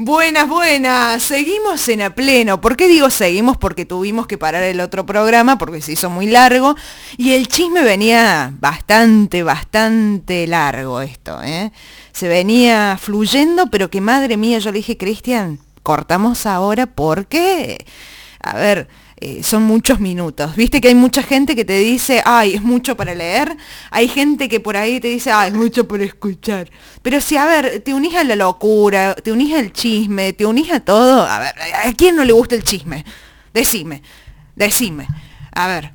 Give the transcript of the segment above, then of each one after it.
Buenas, buenas. Seguimos en a pleno. ¿Por qué digo seguimos? Porque tuvimos que parar el otro programa porque se hizo muy largo y el chisme venía bastante, bastante largo esto, ¿eh? Se venía fluyendo, pero que madre mía, yo le dije, Cristian, cortamos ahora porque, a ver, eh, son muchos minutos. Viste que hay mucha gente que te dice, ay, es mucho para leer. Hay gente que por ahí te dice, ay, es mucho para escuchar. Pero si, a ver, te unís a la locura, te unís al chisme, te unís a todo. A ver, ¿a quién no le gusta el chisme? Decime, decime. A ver,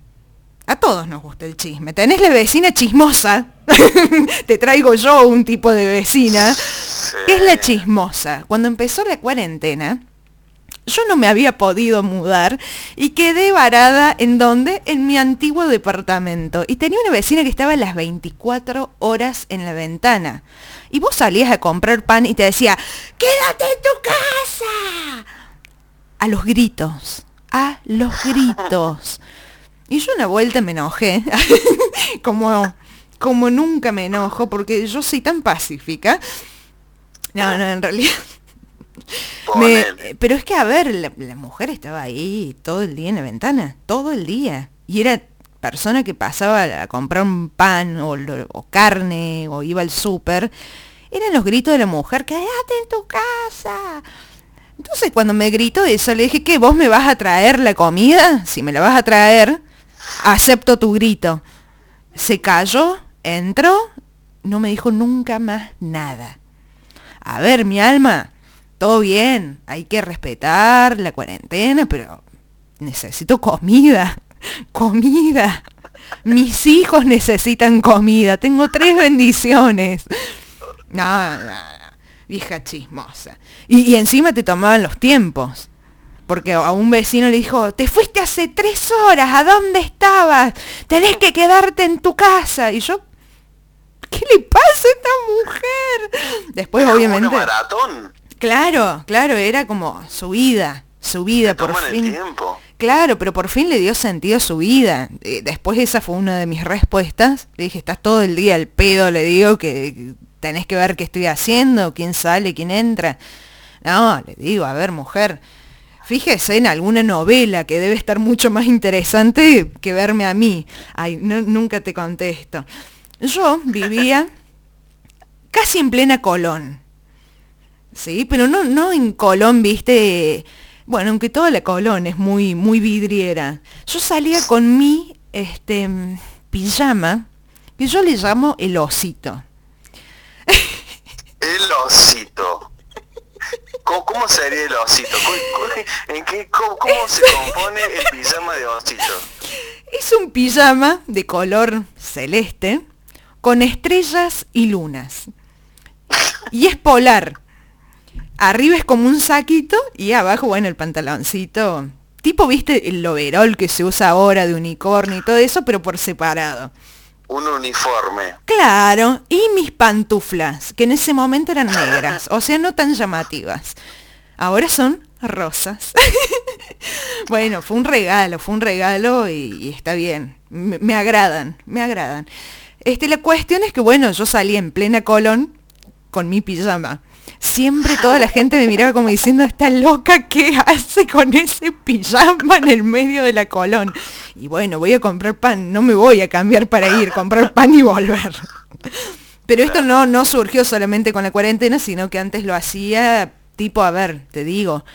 a todos nos gusta el chisme. Tenés la vecina chismosa. te traigo yo un tipo de vecina. ¿Qué es la chismosa? Cuando empezó la cuarentena, yo no me había podido mudar y quedé varada en donde? En mi antiguo departamento. Y tenía una vecina que estaba las 24 horas en la ventana. Y vos salías a comprar pan y te decía, quédate en tu casa. A los gritos, a los gritos. Y yo una vuelta me enojé, como, como nunca me enojo, porque yo soy tan pacífica. No, no, en realidad pero es que, a ver, la, mujer estaba ahí todo el día en la ventana, todo el día. Y era persona que pasaba a comprar un pan o, carne o iba al súper. Eran los gritos de la mujer, quédate en tu casa. Entonces cuando me gritó eso, le dije, ¿qué? ¿Vos me vas a traer la comida? Si me la vas a traer, acepto tu grito. Se cayó, entró, no me dijo nunca más nada. A ver, mi alma, todo bien, hay que respetar la cuarentena, pero necesito comida, comida. Mis hijos necesitan comida, tengo tres bendiciones. No, no, vieja chismosa. Y, y, encima te tomaban los tiempos. Porque a un vecino le dijo, te fuiste hace tres horas, ¿a dónde estabas? Tenés que quedarte en tu casa. Y yo, ¿qué le pasa a esta mujer? Después, obviamente... maratón? Claro, claro, era como su vida, su vida por fin. Claro, pero por fin le dio sentido a su vida. Eh, después esa fue una de mis respuestas. Le dije, estás todo el día al pedo, le digo que tenés que ver qué estoy haciendo, quién sale, quién entra. No, le digo, a ver, mujer, fíjese en alguna novela que debe estar mucho más interesante que verme a mí. Ay, nunca te contesto. Yo vivía casi en plena Colón. Sí, pero no, no en Colón, viste, bueno, aunque toda la Colón es muy, muy vidriera. Yo salía con mi este, pijama, que yo le llamo el osito. El osito. ¿Cómo, sería el osito? ¿Cómo, se compone el pijama de osito? Es un pijama de color celeste con estrellas y lunas. Y es polar arriba es como un saquito y abajo, bueno, el pantaloncito. Tipo, viste, el overol que se usa ahora de unicornio y todo eso, pero por separado. Un uniforme. Claro, y mis pantuflas, que en ese momento eran negras, o sea, no tan llamativas. Ahora son rosas. bueno, fue un regalo, fue un regalo y, está bien. Me, me, agradan, me agradan. Este, la cuestión es que, bueno, yo salí en plena colon con mi pijama siempre toda la gente me miraba como diciendo, está loca, ¿qué hace con ese pijama en el medio de la colón? Y bueno, voy a comprar pan, no me voy a cambiar para ir, comprar pan y volver. Pero esto no, no surgió solamente con la cuarentena, sino que antes lo hacía tipo, a ver, te digo,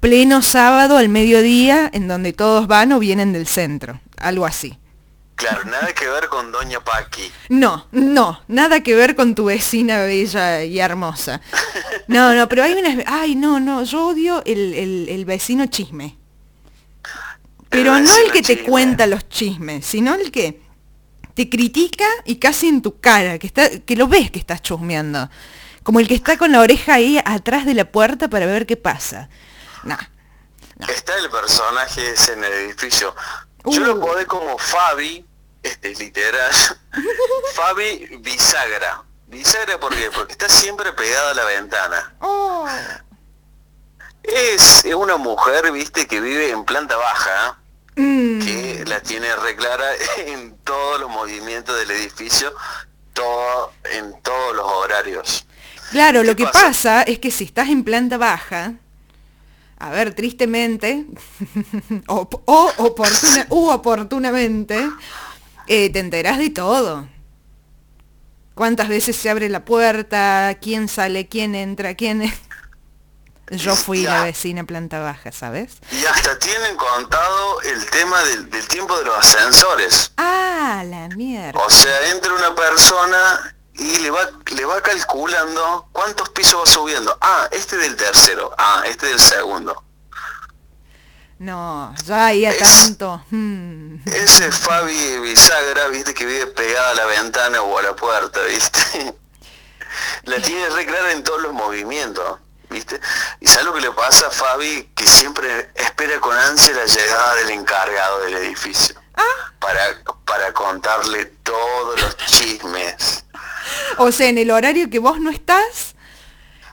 pleno sábado al mediodía, en donde todos van o vienen del centro, algo así. Claro, nada que ver con Doña Paqui. No, no, nada que ver con tu vecina bella y hermosa. No, no, pero hay una... Ay, no, no, yo odio el, vecino chisme. Pero no el que te cuenta los chismes, sino el que te critica y casi en tu cara, que, está, que lo ves que estás chusmeando. Como el que está con la oreja ahí atrás de la puerta para ver qué pasa. No, Está el personaje ese en el edificio. Yo lo uh. podé como Fabi, este literal, Fabi bisagra. Bisagra ¿por qué? Porque está siempre pegada a la ventana. Oh. Es una mujer, viste, que vive en planta baja, mm. que la tiene reclara en todos los movimientos del edificio, todo, en todos los horarios. Claro, ¿Qué lo que pasa? pasa es que si estás en planta baja, a ver, tristemente, o, o oportuna- u oportunamente, eh, te enterás de todo. ¿Cuántas veces se abre la puerta? ¿Quién sale? ¿Quién entra? ¿Quién es? Yo fui la vecina planta baja, ¿sabes? Y hasta tienen contado el tema del, del tiempo de los ascensores. Ah, la mierda. O sea, entra una persona y le va, le va calculando cuántos pisos va subiendo. Ah, este del tercero. Ah, este del segundo. No, ya ahí Es- tanto. hmm. Ese Fabi Bisagra, viste, que vive pegada a la ventana o a la puerta, viste. La tiene re clara en todos los movimientos, viste. Y sabes lo que le pasa a Fabi, que siempre espera con ansia la llegada del encargado del edificio. Para, para contarle todos los chismes. O sea, en el horario que vos no estás,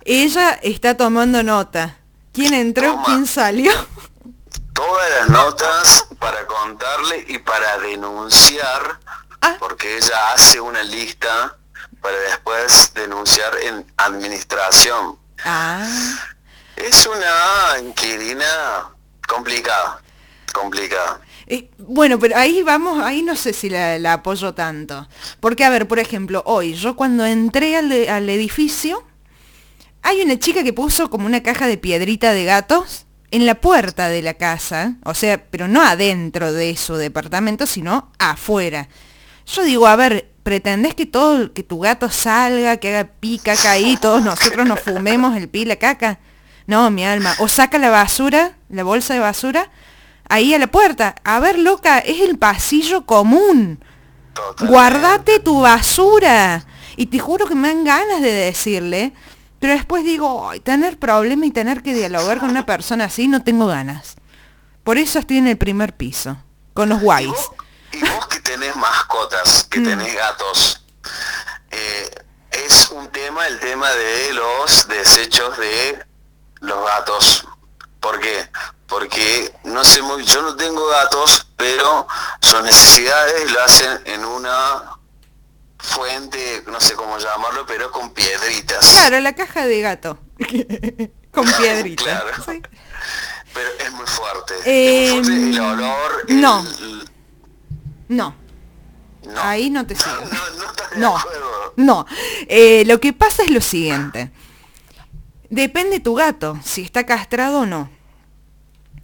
ella está tomando nota. ¿Quién entró? Toma. ¿Quién salió? Todas las notas para contarle y para denunciar, Ah. porque ella hace una lista para después denunciar en administración. Ah, Es una inquilina complicada, complicada. Eh, bueno, pero ahí vamos, ahí no sé si la, apoyo tanto. Porque, a ver, por ejemplo, hoy, yo cuando entré al, al edificio, hay una chica que puso como una caja de piedrita de gatos en la puerta de la casa, o sea, pero no adentro de su departamento, sino afuera. Yo digo, a ver, ¿pretendés que todo, que tu gato salga, que haga pi, caca ahí, todos nosotros nos fumemos el pi, la caca? No, mi alma. O saca la basura, la bolsa de basura, ahí a la puerta. A ver, loca, es el pasillo común. Totalmente. Guardate tu basura. Y te juro que me dan ganas de decirle, pero después digo, "Ay, tener problema y tener que dialogar con una persona así, no tengo ganas. Por eso estoy en el primer piso, con los Y guays. vos, y vos que tenés mascotas, Mm. que tenés gatos, eh, es un tema el tema de los desechos de los gatos. ¿Por qué? Porque no sé muy, yo no tengo gatos, pero sus necesidades lo hacen en una fuente, no sé cómo llamarlo, pero con piedritas. Claro, la caja de gato. con piedrita. Claro. Sí. Pero es muy fuerte. Eh, es muy fuerte el olor. el- no. No, no. ahí no te sigo. No, no No, no. Eh, lo que pasa es lo siguiente. Depende tu gato, si está castrado o no.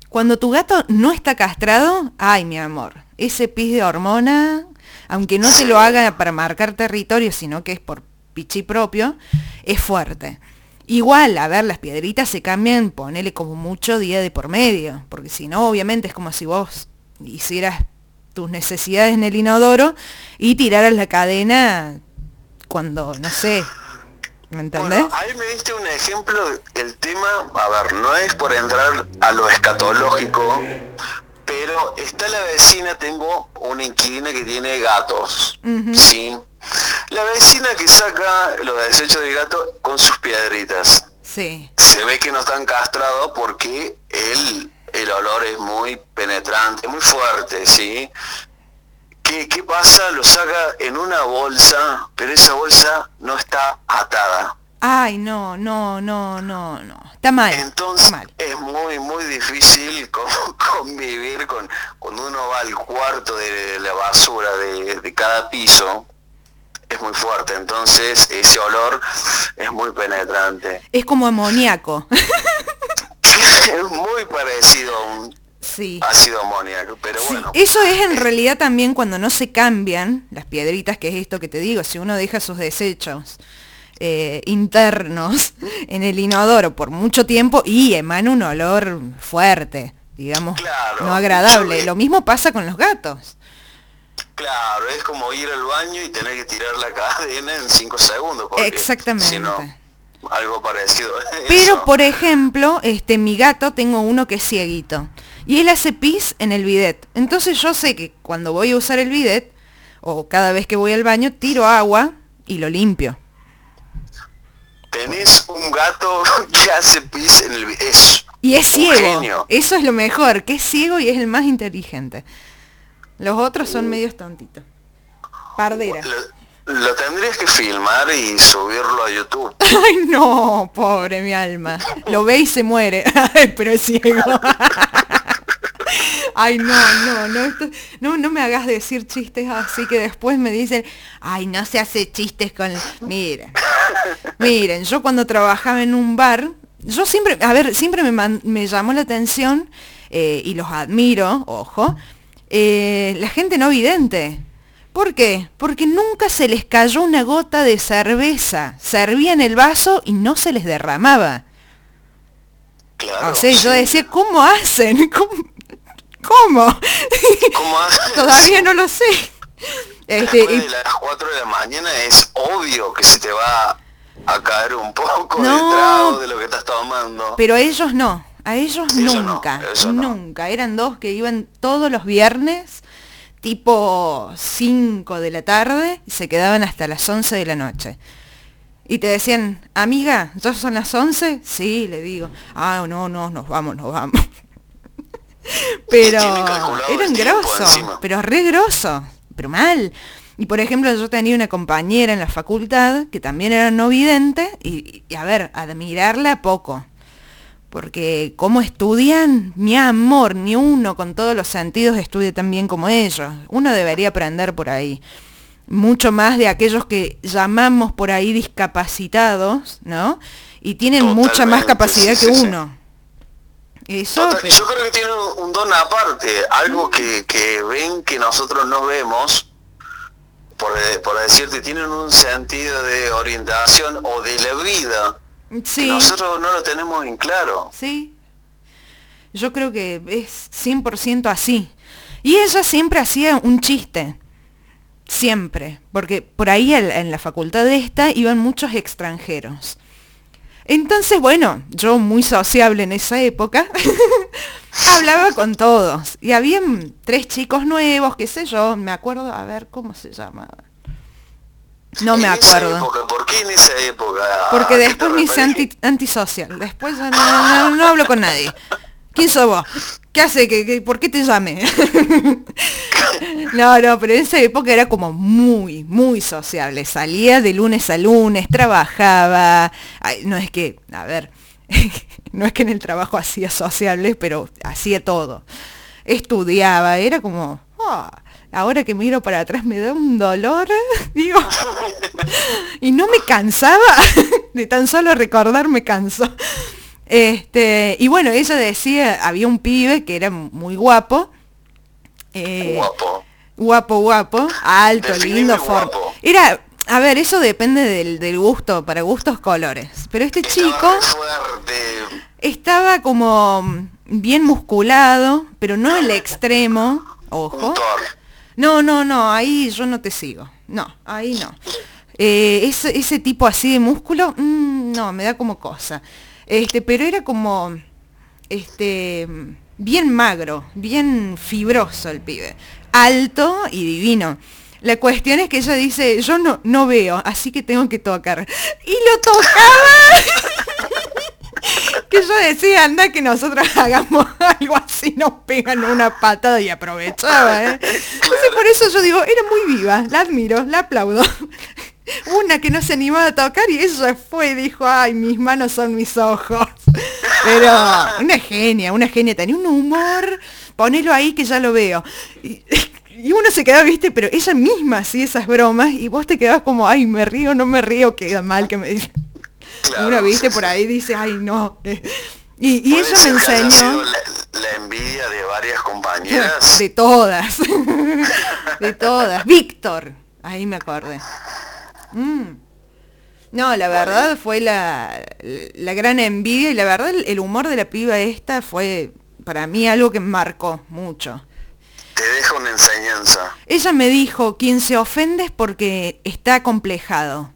Cuando tu gato no está castrado, ay mi amor, ese pis de hormona, aunque no te lo haga para marcar territorio, sino que es por pichi propio, es fuerte. Igual, a ver, las piedritas se cambian, ponele como mucho día de por medio, porque si no, obviamente es como si vos hicieras tus necesidades en el inodoro y tiraras la cadena cuando, no sé, ¿me entendés? Bueno, ahí me diste un ejemplo, el tema, a ver, no es por entrar a lo escatológico, pero está la vecina, tengo una inquilina que tiene gatos, ¿sí? La vecina que saca los desechos de gato con sus piedritas. Sí. Se ve que no están castrados porque el, el olor es muy penetrante, muy fuerte, ¿sí? ¿Qué, ¿Qué pasa? Lo saca en una bolsa, pero esa bolsa no está atada. Ay, no, no, no, no, no. Está mal. Entonces está mal. es muy, muy difícil con- convivir con cuando uno va al cuarto de la basura de, de cada piso. Es muy fuerte, entonces ese olor es muy penetrante. Es como amoníaco. es muy parecido a un sí. ácido amoníaco, pero Sí, bueno. Eso es en realidad también cuando no se cambian las piedritas, que es esto que te digo, si uno deja sus desechos eh, internos en el inodoro por mucho tiempo y emana un olor fuerte, digamos, Claro. no agradable. Lo mismo pasa con los gatos. Claro, es como ir al baño y tener que tirar la cadena en 5 segundos. Exactamente. Si no, algo parecido. Pero eso. por ejemplo, este mi gato tengo uno que es cieguito y él hace pis en el bidet. Entonces yo sé que cuando voy a usar el bidet o cada vez que voy al baño tiro agua y lo limpio. Tenés un gato que hace pis en el... Es Y es ciego. genio. Eso es lo mejor, que es ciego y es el más inteligente. Los otros son medios tontitos. Pardera. Lo- Lo tendrías que filmar y subirlo a YouTube. Ay, no, pobre mi alma. Lo ve y se muere. Pero es ciego. Ay, no, no, no, no, no me hagas decir chistes así que después me dicen, ay, no se hace chistes con... Miren, miren, yo cuando trabajaba en un bar, yo siempre, a ver, siempre me, llamó la atención eh, y los admiro, ojo, eh, la gente no vidente. ¿Por qué? Porque nunca se les cayó una gota de cerveza. Servían el vaso y no se les derramaba. Claro, o sea, yo decía, ¿cómo hacen? ¿Cómo? ¿Cómo hacen? Todavía no lo sé. Este, de las 4 de la mañana es obvio que se te va a caer un poco de trago de lo que estás tomando. Pero a ellos no, a ellos, nunca, nunca. Eran dos que iban todos los viernes tipo 5 de la tarde y se quedaban hasta las 11 de la noche. Y te decían, amiga, ¿ya son las 11? Sí, le digo. Ah, no, no, nos vamos, nos vamos. pero eran grosos, pero re grosos, pero mal. Y por ejemplo, yo tenía una compañera en la facultad que también era no vidente y, y a ver, admirarla poco porque como estudian, mi amor, ni uno con todos los sentidos estudia tan bien como ellos. Uno debería aprender por ahí. Mucho más de aquellos que llamamos por ahí discapacitados, ¿no? Y tienen mucha más capacidad que uno. Eso, Yo creo que tienen un don aparte, algo que, ven que nosotros no vemos, por, por decirte, tienen un sentido de orientación o de la vida Sí. nosotros no lo tenemos en claro. Sí. Yo creo que es 100% así. Y ella siempre hacía un chiste. Siempre. Porque por ahí en la facultad de esta iban muchos extranjeros. Entonces, bueno, yo muy sociable en esa época, hablaba con todos. Y había tres chicos nuevos, qué sé yo, me acuerdo, a ver, ¿cómo se llamaba? No me acuerdo. ¿Por qué en esa época? Porque después me hice anti, antisocial. Después no, hablo con nadie. ¿Quién sos vos? ¿Qué hace? ¿Qué, por qué te llamé? no, no, pero en esa época era como muy, muy sociable. Salía de lunes a lunes, trabajaba. no es que, a ver, no es que en el trabajo hacía sociable, pero hacía todo. Estudiaba, era como... Ah, ahora que miro para atrás me da un dolor, digo, y no me cansaba, de tan solo recordar me cansó. Este, y bueno, ella decía, había un pibe que era muy guapo. Eh, guapo. Guapo, guapo, alto, lindo, forro. Era, a ver, eso depende del, gusto, para gustos colores. Pero este chico estaba como bien musculado, pero no el extremo, ojo. No, no, no, ahí yo no te sigo. No, ahí no. Eh, ese, tipo así de músculo, mm, no, me da como cosa. Este, pero era como, este, bien magro, bien fibroso el pibe. Alto y divino. La cuestión es que ella dice, yo no, no veo, así que tengo que tocar. Y lo tocaba. que yo decía, anda que nosotros hagamos algo así, nos pegan una patada y aprovechaba, ¿eh? Entonces por eso yo digo, era muy viva, la admiro, la aplaudo. Una que no se animaba a tocar y ella fue y dijo, ay, mis manos son mis ojos. Pero una genia, una genia, tenía un humor, ponelo ahí que ya lo veo. Y, uno se quedaba, viste, pero ella misma hacía esas bromas y vos te quedabas como, ay, me río, no me río, queda mal que me Una viste por ahí dice, ay no. Y, y ella me enseñó. La, envidia de varias compañeras. De todas. de todas. Víctor. Ahí me acordé. Mm. No, la verdad fue la, la, gran envidia y la verdad el, humor de la piba esta fue para mí algo que marcó mucho. Te deja una enseñanza. Ella me dijo, quien se ofende es porque está complejado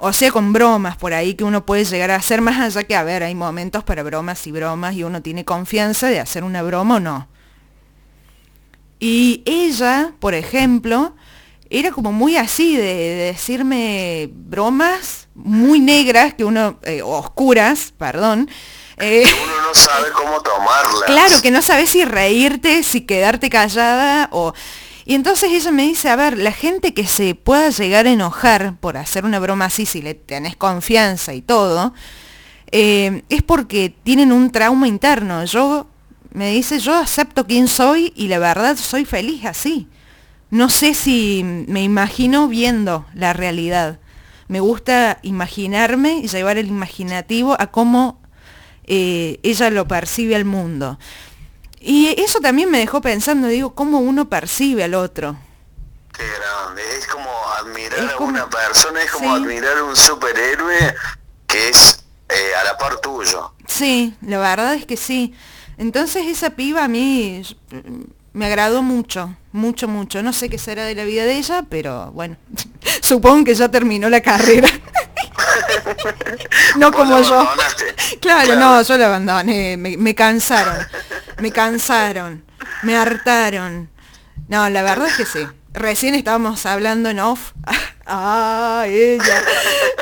o sea, con bromas por ahí que uno puede llegar a hacer, más allá que, a ver, hay momentos para bromas y bromas y uno tiene confianza de hacer una broma o no. Y ella, por ejemplo, era como muy así, de, decirme bromas muy negras, que uno, eh, oscuras, perdón. Eh, que uno no sabe cómo tomarlas. Claro, que no sabes si reírte, si quedarte callada o... Y entonces ella me dice, a ver, la gente que se pueda llegar a enojar por hacer una broma así, si le tenés confianza y todo, eh, es porque tienen un trauma interno. Yo, me dice, yo acepto quién soy y la verdad soy feliz así. No sé si me imagino viendo la realidad. Me gusta imaginarme y llevar el imaginativo a cómo eh, ella lo percibe al mundo. Y eso también me dejó pensando, digo, cómo uno percibe al otro. Qué grande, es como admirar a una persona, es como admirar a un superhéroe que es eh, a la par tuyo. Sí, la verdad es que sí. Entonces esa piba a mí me agradó mucho, mucho, mucho. No sé qué será de la vida de ella, pero bueno, supongo que ya terminó la carrera. no como yo. Claro, no, yo la abandoné, me, cansaron, me cansaron, me hartaron. No, la verdad es que sí. Recién estábamos hablando en off. ah, ella,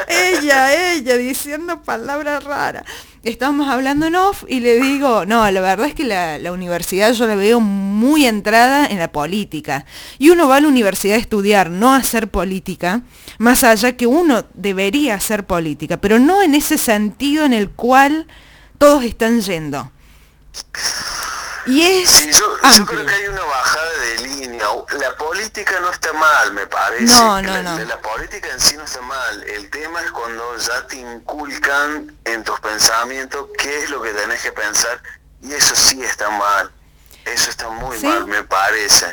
ella, ella, diciendo palabras raras. Estábamos hablando en off y le digo, no, la verdad es que la, la, universidad yo la veo muy entrada en la política. Y uno va a la universidad a estudiar, no a hacer política, más allá que uno debería hacer política, pero no en ese sentido en el cual todos están yendo. Y es sí, yo, creo que hay una bajada. La política no está mal, me parece. No, no, no. La, política en sí no está mal. El tema es cuando ya te inculcan en tus pensamientos qué es lo que tenés que pensar. Y eso sí está mal. Eso está muy mal, me parece.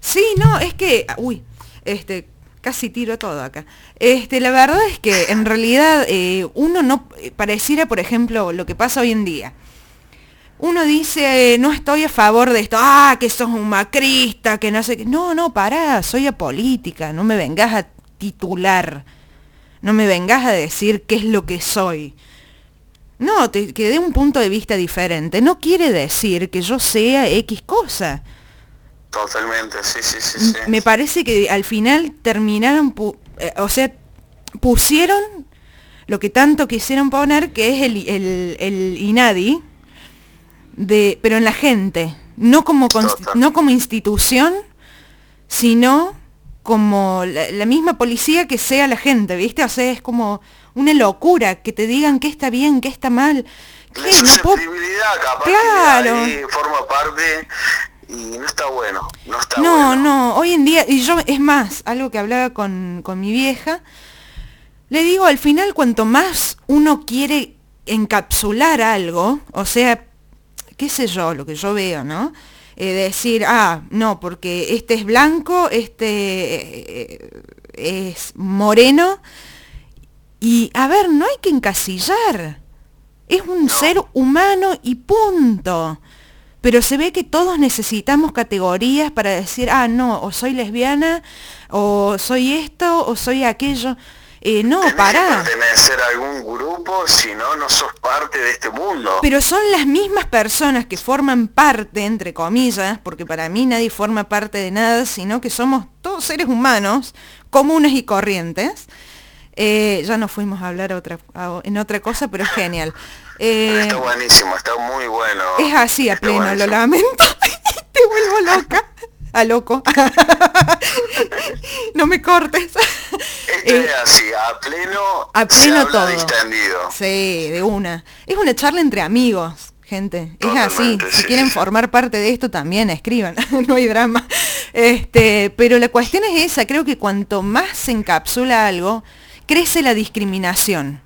Sí, no, es que, uy, este, casi tiro todo acá. Este, la verdad es que en realidad eh, uno no eh, pareciera, por ejemplo, lo que pasa hoy en día uno dice, no estoy a favor de esto, ah, que sos un macrista, que no sé qué. No, no, pará, soy apolítica, no me vengas a titular, no me vengas a decir qué es lo que soy. No, te, que dé un punto de vista diferente. No quiere decir que yo sea X cosa. Totalmente, sí, sí, sí. Me parece que al final terminaron, eh, o sea, pusieron lo que tanto quisieron poner, que es el, el, el INADI, de, pero en la gente, no como, no como institución, sino como la, misma policía que sea la gente, ¿viste? O sea, es como una locura que te digan qué está bien, qué está mal. La susceptibilidad, capaz claro. forma parte y no está bueno, no está No, no, hoy en día, y yo, es más, algo que hablaba con, con mi vieja, le digo, al final, cuanto más uno quiere encapsular algo, o sea, qué sé yo, lo que yo veo, ¿no? Eh, decir, ah, no, porque este es blanco, este eh, es moreno. Y, a ver, no hay que encasillar. Es un ser humano y punto. Pero se ve que todos necesitamos categorías para decir, ah, no, o soy lesbiana, o soy esto, o soy aquello. Eh, no, pará. pertenecer a algún grupo, si no, no sos parte de este mundo. Pero son las mismas personas que forman parte, entre comillas, porque para mí nadie forma parte de nada, sino que somos todos seres humanos, comunes y corrientes. Eh, ya nos fuimos a hablar otra, en otra cosa, pero es genial. Eh, está buenísimo, está muy bueno. Es así a pleno, lo lamento. Te vuelvo loca. A loco. no me cortes. Este es así, a pleno, a pleno todo. Sí, de una. Es una charla entre amigos, gente. es así. Si quieren formar parte de esto también escriban, no hay drama. Este, pero la cuestión es esa, creo que cuanto más se encapsula algo, crece la discriminación.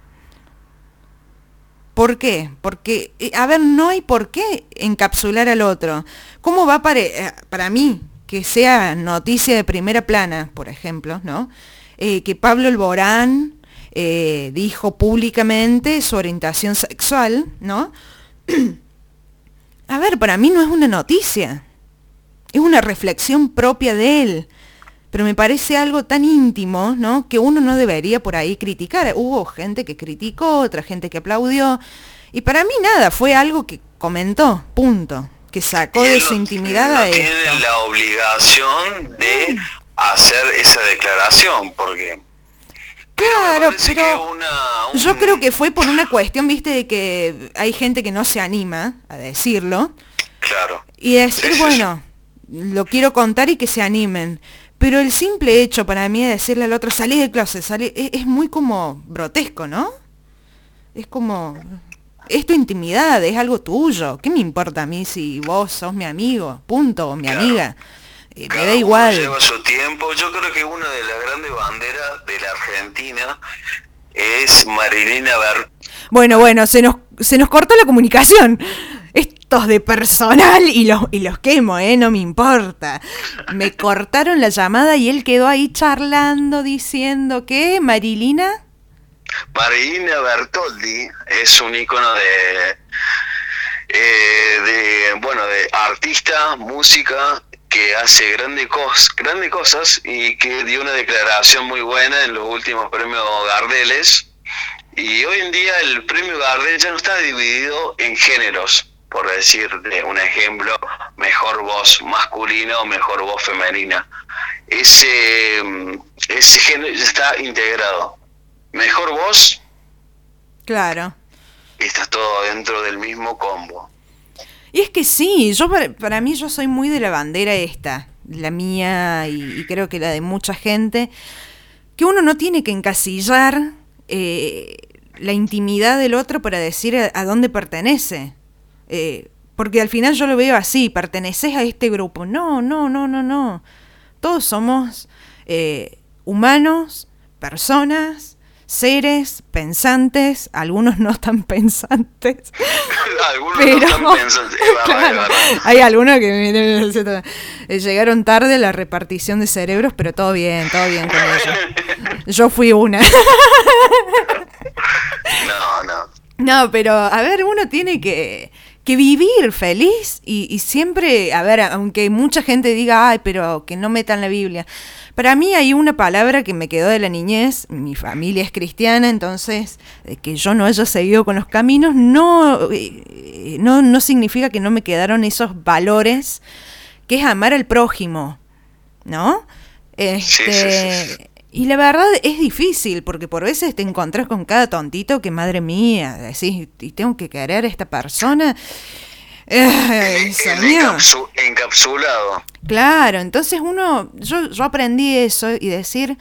¿Por qué? Porque, eh, a ver, no hay por qué encapsular al otro. ¿Cómo va para, eh, para mí que sea noticia de primera plana, por ejemplo, ¿no? Eh, que Pablo Alborán eh, dijo públicamente su orientación sexual, ¿no? A ver, para mí no es una noticia, es una reflexión propia de él, pero me parece algo tan íntimo, ¿no? Que uno no debería por ahí criticar. Hubo gente que criticó, otra gente que aplaudió, y para mí nada, fue algo que comentó, punto, que sacó de su intimidad a él. Tiene la obligación de hacer esa declaración, porque... Claro, pero yo creo que fue por una cuestión, viste, de que hay gente que no se anima a decirlo. Claro. Y decir, bueno, lo quiero contar y que se animen. Pero el simple hecho para mí de decirle al otro, salí del closet, salí, es, es muy como grotesco, ¿no? Es como, es tu intimidad, es algo tuyo. ¿Qué me importa a mí si vos sos mi amigo, punto, o mi amiga? Eh, me da igual. Lleva su tiempo. Yo creo que una de las grandes banderas de la Argentina es Marilina. Bueno, bueno, se nos, se nos cortó la comunicación. Estos de personal y los, y los quemo, ¿eh? No me importa. Me cortaron la llamada y él quedó ahí charlando, diciendo que Marilina... Marilina Bertoldi es un icono de, eh, de, bueno, de artista, música, que hace grandes, cos grandes cosas y que dio una declaración muy buena en los últimos premios Gardeles. Y hoy en día el premio Gardel ya no está dividido en géneros, por decir de un ejemplo, mejor voz masculina o mejor voz femenina. Ese, ese género ya está integrado. Mejor voz. Claro. Y está todo dentro del mismo combo. Y es que sí, yo para, mí yo soy muy de la bandera esta, la mía y, creo que la de mucha gente, que uno no tiene que encasillar eh, la intimidad del otro para decir a, dónde pertenece. Eh, porque al final yo lo veo así, perteneces a este grupo. No, no, no, no, no. Todos somos eh, humanos, personas, seres pensantes, algunos no tan pensantes. algunos pero, no tan pensantes. hay algunos que eh, llegaron tarde a la repartición de cerebros, pero todo bien, todo bien con ellos. Yo fui una. no, no. No, pero a ver, uno tiene que, que vivir feliz y, y, siempre, a ver, aunque mucha gente diga, ay, pero que no metan la Biblia. Para mí hay una palabra que me quedó de la niñez, mi familia es cristiana, entonces que yo no haya seguido con los caminos no, eh, no, no significa que no me quedaron esos valores, que es amar al prójimo, ¿no? Este, y la verdad es difícil, porque por veces te encontrás con cada tontito que, madre mía, decís, y tengo que querer a esta persona. Encapsulado. Claro, entonces uno, yo, yo aprendí eso y decir,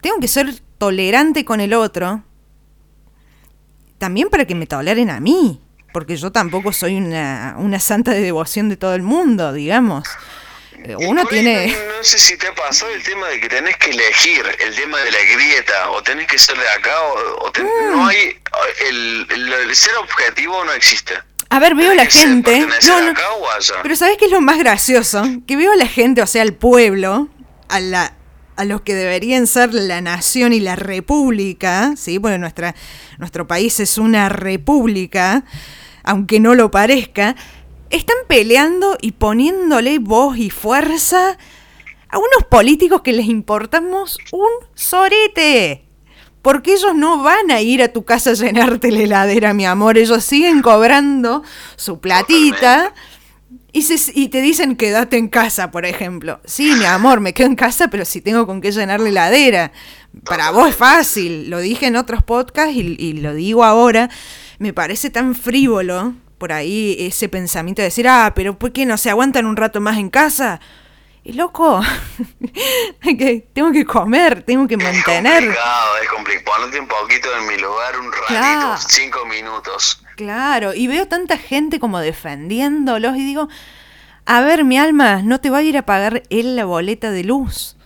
tengo que ser tolerante con el otro, también para que me toleren a mí, porque yo tampoco soy una, una santa de devoción de todo el mundo, digamos. Eh, uno tiene... No, sé si te ha pasado el tema de que tenés que elegir el tema de la grieta, o tenés que ser de acá, o, mm. no hay... El, el ser objetivo no existe. A ver, veo a la gente. pero ¿sabes qué es lo más gracioso? Que veo a la gente, o sea, al pueblo, a la a los que deberían ser la nación y la república, ¿sí? Porque nuestra, nuestro país es una república, aunque no lo parezca, están peleando y poniéndole voz y fuerza a unos políticos que les importamos un sorete porque ellos no van a ir a tu casa a llenarte la heladera, mi amor. Ellos siguen cobrando su platita y, y te dicen quédate en casa, por ejemplo. Sí, mi amor, me quedo en casa, pero si tengo con qué llenar la heladera. Para vos es fácil, lo dije en otros podcasts y, y lo digo ahora. Me parece tan frívolo por ahí ese pensamiento de decir, ah, pero ¿por qué no se aguantan un rato más en casa? Y loco, tengo que comer, tengo que mantener. Es complicado, es complicado. Ponete un poquito en mi lugar un ratito, cinco minutos. Claro, y veo tanta gente como defendiéndolos y digo, a ver, mi alma, no te va a ir a pagar él la boleta de luz.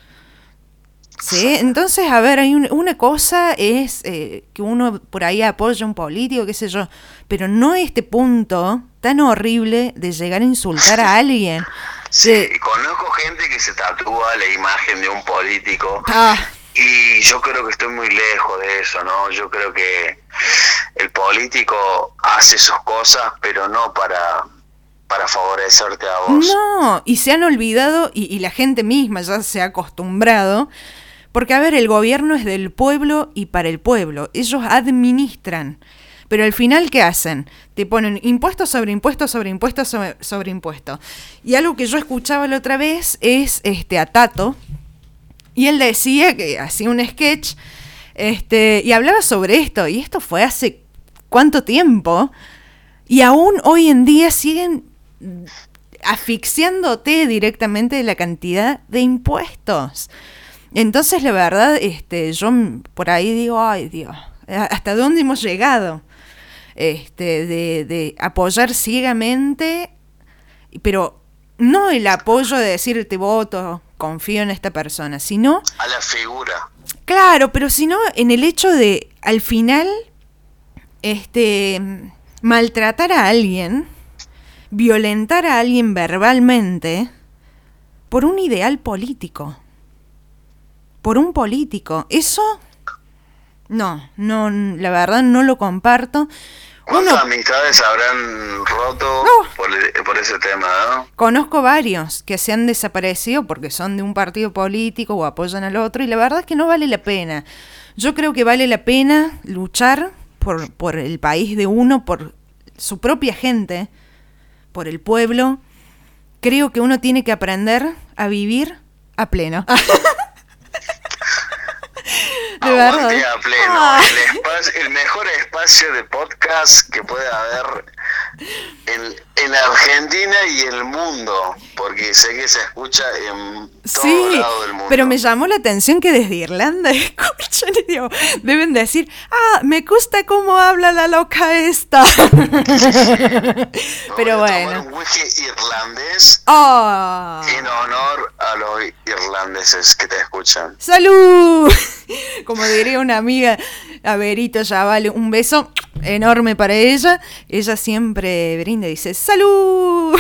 ¿Sí? Entonces, a ver, hay una cosa es eh, que uno por ahí apoya a un político, qué sé yo, pero no este punto tan horrible de llegar a insultar a alguien. Sí, conozco gente que se tatúa la imagen de un político. Ah. Y yo creo que estoy muy lejos de eso, ¿no? Yo creo que el político hace sus cosas, pero no para, para favorecerte a vos. No, y se han olvidado, y, y la gente misma ya se ha acostumbrado, porque a ver, el gobierno es del pueblo y para el pueblo. Ellos administran. Pero al final, ¿qué hacen? Te ponen impuestos sobre impuestos sobre impuestos sobre, impuestos. Y algo que yo escuchaba la otra vez es este a Tato, y él decía que hacía un sketch este, y hablaba sobre esto. Y esto fue hace cuánto tiempo. Y aún hoy en día siguen asfixiándote directamente de la cantidad de impuestos. Entonces, la verdad, este, yo por ahí digo, ay Dios, ¿hasta dónde hemos llegado? Este, de, de apoyar ciegamente, pero no el apoyo de decir te voto, confío en esta persona, sino... A la figura. Claro, pero sino en el hecho de, al final, este, maltratar a alguien, violentar a alguien verbalmente, por un ideal político por un político. Eso, no, no, la verdad no lo comparto. ¿Cuántas amistades habrán roto por, ese tema? ¿no? Conozco varios que se han desaparecido porque son de un partido político o apoyan al otro y la verdad es que no vale la pena. Yo creo que vale la pena luchar por, por el país de uno, por su propia gente, por el pueblo. Creo que uno tiene que aprender a vivir a pleno. de a pleno. Ah. El, mejor espacio de podcast que puede haber en, en, Argentina y el mundo, porque sé que se escucha en todo sí, lado del mundo. Pero me llamó la atención que desde Irlanda escuchan y digo, deben decir, ah, me gusta cómo habla la loca esta. pero bueno. Un whisky irlandés oh. en honor a los irlandeses que te escuchan. ¡Salud! Como diría una amiga, a Ya vale un beso enorme para ella. Ella siempre brinda y dice, ¡salud!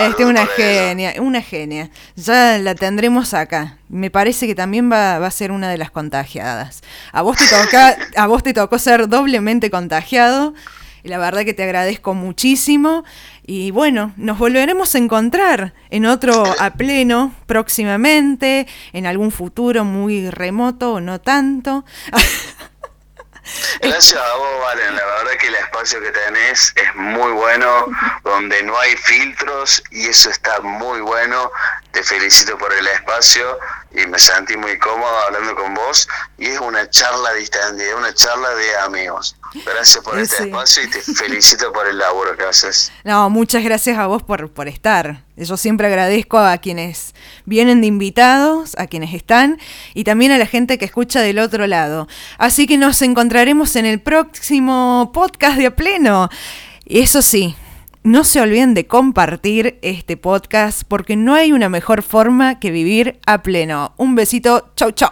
Este, una genia, una genia. Ya la tendremos acá. Me parece que también va, va, a ser una de las contagiadas. A vos te toca, a vos te tocó ser doblemente contagiado. Y la verdad que te agradezco muchísimo. Y bueno, nos volveremos a encontrar en otro a pleno próximamente, en algún futuro muy remoto o no tanto. Gracias a vos, Valen. La verdad que el espacio que tenés es muy bueno, donde no hay filtros y eso está muy bueno. Te felicito por el espacio y me sentí muy cómodo hablando con vos. Y es una charla distante, una charla de amigos. Gracias por este espacio y te felicito por el laburo que haces. No, muchas gracias a vos por, por estar. Yo siempre agradezco a quienes vienen de invitados, a quienes están y también a la gente que escucha del otro lado. Así que nos encontraremos en el próximo podcast de A Pleno. Eso sí, no se olviden de compartir este podcast porque no hay una mejor forma que vivir a pleno. Un besito, chau chau.